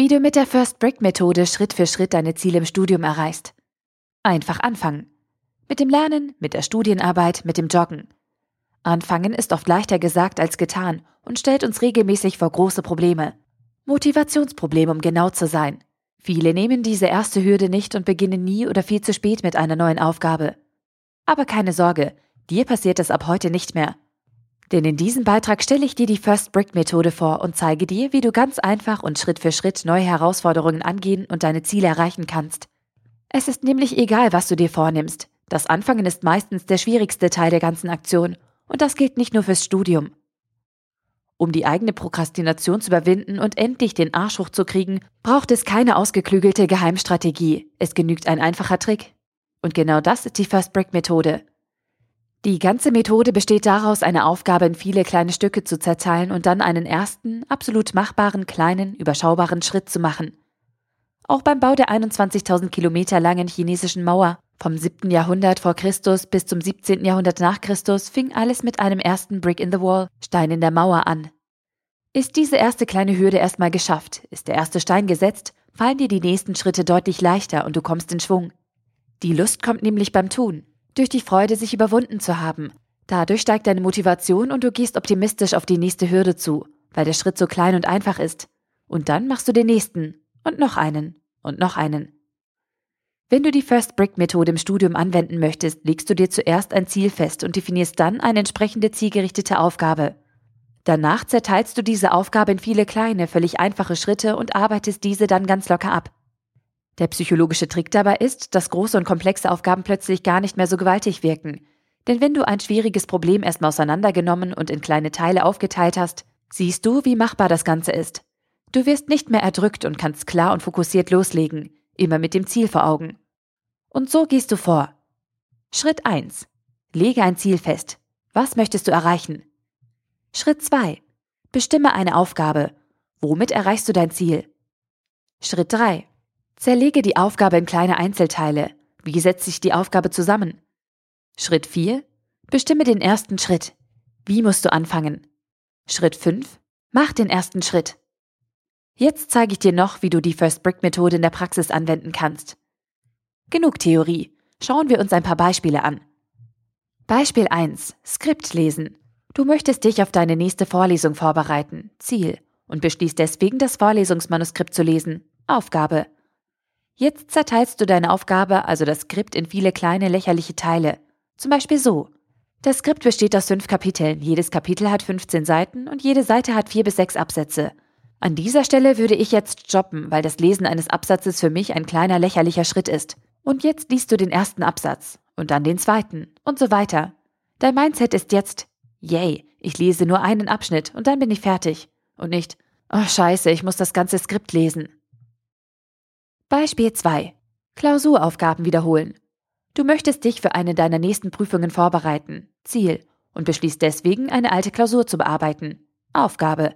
Wie du mit der First Brick Methode Schritt für Schritt deine Ziele im Studium erreichst. Einfach anfangen. Mit dem Lernen, mit der Studienarbeit, mit dem Joggen. Anfangen ist oft leichter gesagt als getan und stellt uns regelmäßig vor große Probleme. Motivationsprobleme, um genau zu sein. Viele nehmen diese erste Hürde nicht und beginnen nie oder viel zu spät mit einer neuen Aufgabe. Aber keine Sorge, dir passiert es ab heute nicht mehr. Denn in diesem Beitrag stelle ich dir die First Brick Methode vor und zeige dir, wie du ganz einfach und Schritt für Schritt neue Herausforderungen angehen und deine Ziele erreichen kannst. Es ist nämlich egal, was du dir vornimmst. Das Anfangen ist meistens der schwierigste Teil der ganzen Aktion und das gilt nicht nur fürs Studium. Um die eigene Prokrastination zu überwinden und endlich den Arsch hochzukriegen, braucht es keine ausgeklügelte Geheimstrategie. Es genügt ein einfacher Trick. Und genau das ist die First Brick Methode. Die ganze Methode besteht daraus, eine Aufgabe in viele kleine Stücke zu zerteilen und dann einen ersten, absolut machbaren, kleinen, überschaubaren Schritt zu machen. Auch beim Bau der 21.000 Kilometer langen chinesischen Mauer vom 7. Jahrhundert vor Christus bis zum 17. Jahrhundert nach Christus fing alles mit einem ersten Brick in the Wall, Stein in der Mauer an. Ist diese erste kleine Hürde erstmal geschafft, ist der erste Stein gesetzt, fallen dir die nächsten Schritte deutlich leichter und du kommst in Schwung. Die Lust kommt nämlich beim Tun, durch die Freude, sich überwunden zu haben. Dadurch steigt deine Motivation und du gehst optimistisch auf die nächste Hürde zu, weil der Schritt so klein und einfach ist. Und dann machst du den nächsten und noch einen und noch einen. Wenn du die First Brick Methode im Studium anwenden möchtest, legst du dir zuerst ein Ziel fest und definierst dann eine entsprechende zielgerichtete Aufgabe. Danach zerteilst du diese Aufgabe in viele kleine, völlig einfache Schritte und arbeitest diese dann ganz locker ab. Der psychologische Trick dabei ist, dass große und komplexe Aufgaben plötzlich gar nicht mehr so gewaltig wirken. Denn wenn du ein schwieriges Problem erstmal auseinandergenommen und in kleine Teile aufgeteilt hast, siehst du, wie machbar das Ganze ist. Du wirst nicht mehr erdrückt und kannst klar und fokussiert loslegen immer mit dem Ziel vor Augen. Und so gehst du vor. Schritt 1. Lege ein Ziel fest. Was möchtest du erreichen? Schritt 2. Bestimme eine Aufgabe. Womit erreichst du dein Ziel? Schritt 3. Zerlege die Aufgabe in kleine Einzelteile. Wie setzt sich die Aufgabe zusammen? Schritt 4. Bestimme den ersten Schritt. Wie musst du anfangen? Schritt 5. Mach den ersten Schritt. Jetzt zeige ich dir noch, wie du die First Brick Methode in der Praxis anwenden kannst. Genug Theorie. Schauen wir uns ein paar Beispiele an. Beispiel 1. Skript lesen. Du möchtest dich auf deine nächste Vorlesung vorbereiten. Ziel. Und beschließt deswegen, das Vorlesungsmanuskript zu lesen. Aufgabe. Jetzt zerteilst du deine Aufgabe, also das Skript, in viele kleine lächerliche Teile. Zum Beispiel so. Das Skript besteht aus fünf Kapiteln. Jedes Kapitel hat 15 Seiten und jede Seite hat vier bis sechs Absätze. An dieser Stelle würde ich jetzt stoppen, weil das Lesen eines Absatzes für mich ein kleiner lächerlicher Schritt ist. Und jetzt liest du den ersten Absatz und dann den zweiten und so weiter. Dein Mindset ist jetzt, yay, ich lese nur einen Abschnitt und dann bin ich fertig. Und nicht, oh scheiße, ich muss das ganze Skript lesen. Beispiel 2. Klausuraufgaben wiederholen. Du möchtest dich für eine deiner nächsten Prüfungen vorbereiten. Ziel. Und beschließt deswegen, eine alte Klausur zu bearbeiten. Aufgabe.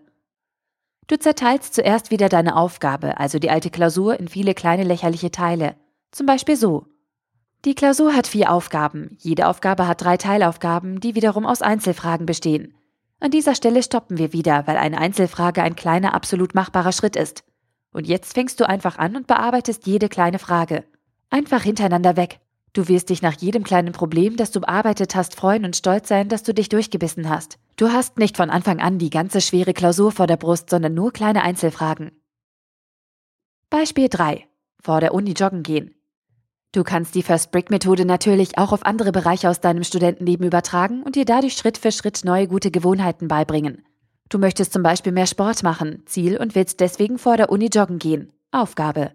Du zerteilst zuerst wieder deine Aufgabe, also die alte Klausur, in viele kleine lächerliche Teile. Zum Beispiel so. Die Klausur hat vier Aufgaben. Jede Aufgabe hat drei Teilaufgaben, die wiederum aus Einzelfragen bestehen. An dieser Stelle stoppen wir wieder, weil eine Einzelfrage ein kleiner, absolut machbarer Schritt ist. Und jetzt fängst du einfach an und bearbeitest jede kleine Frage. Einfach hintereinander weg. Du wirst dich nach jedem kleinen Problem, das du bearbeitet hast, freuen und stolz sein, dass du dich durchgebissen hast. Du hast nicht von Anfang an die ganze schwere Klausur vor der Brust, sondern nur kleine Einzelfragen. Beispiel 3. Vor der Uni joggen gehen. Du kannst die First Brick Methode natürlich auch auf andere Bereiche aus deinem Studentenleben übertragen und dir dadurch Schritt für Schritt neue gute Gewohnheiten beibringen. Du möchtest zum Beispiel mehr Sport machen, Ziel und willst deswegen vor der Uni joggen gehen. Aufgabe.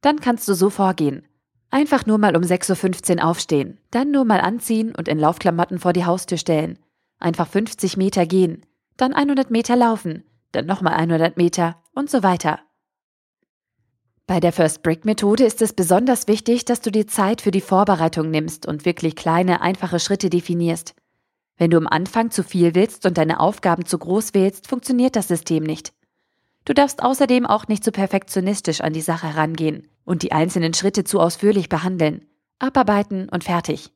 Dann kannst du so vorgehen. Einfach nur mal um 6.15 Uhr aufstehen, dann nur mal anziehen und in Laufklamotten vor die Haustür stellen. Einfach 50 Meter gehen, dann 100 Meter laufen, dann nochmal 100 Meter und so weiter. Bei der First Brick Methode ist es besonders wichtig, dass du dir Zeit für die Vorbereitung nimmst und wirklich kleine, einfache Schritte definierst. Wenn du am Anfang zu viel willst und deine Aufgaben zu groß wählst, funktioniert das System nicht. Du darfst außerdem auch nicht zu perfektionistisch an die Sache herangehen und die einzelnen Schritte zu ausführlich behandeln. Abarbeiten und fertig.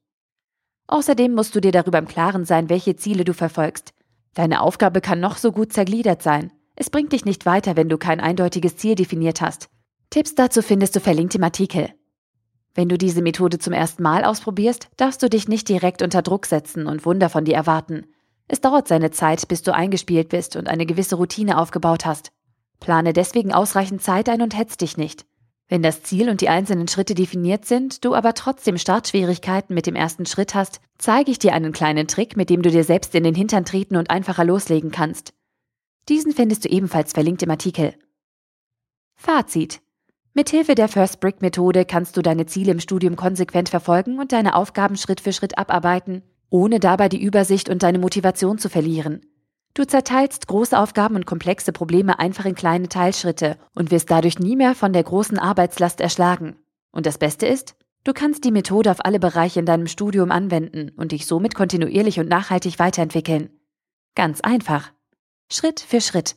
Außerdem musst du dir darüber im Klaren sein, welche Ziele du verfolgst. Deine Aufgabe kann noch so gut zergliedert sein. Es bringt dich nicht weiter, wenn du kein eindeutiges Ziel definiert hast. Tipps dazu findest du verlinkt im Artikel. Wenn du diese Methode zum ersten Mal ausprobierst, darfst du dich nicht direkt unter Druck setzen und Wunder von dir erwarten. Es dauert seine Zeit, bis du eingespielt bist und eine gewisse Routine aufgebaut hast. Plane deswegen ausreichend Zeit ein und hetz dich nicht. Wenn das Ziel und die einzelnen Schritte definiert sind, du aber trotzdem Startschwierigkeiten mit dem ersten Schritt hast, zeige ich dir einen kleinen Trick, mit dem du dir selbst in den Hintern treten und einfacher loslegen kannst. Diesen findest du ebenfalls verlinkt im Artikel. Fazit. Mithilfe der First Brick Methode kannst du deine Ziele im Studium konsequent verfolgen und deine Aufgaben Schritt für Schritt abarbeiten, ohne dabei die Übersicht und deine Motivation zu verlieren. Du zerteilst große Aufgaben und komplexe Probleme einfach in kleine Teilschritte und wirst dadurch nie mehr von der großen Arbeitslast erschlagen. Und das Beste ist, du kannst die Methode auf alle Bereiche in deinem Studium anwenden und dich somit kontinuierlich und nachhaltig weiterentwickeln. Ganz einfach. Schritt für Schritt.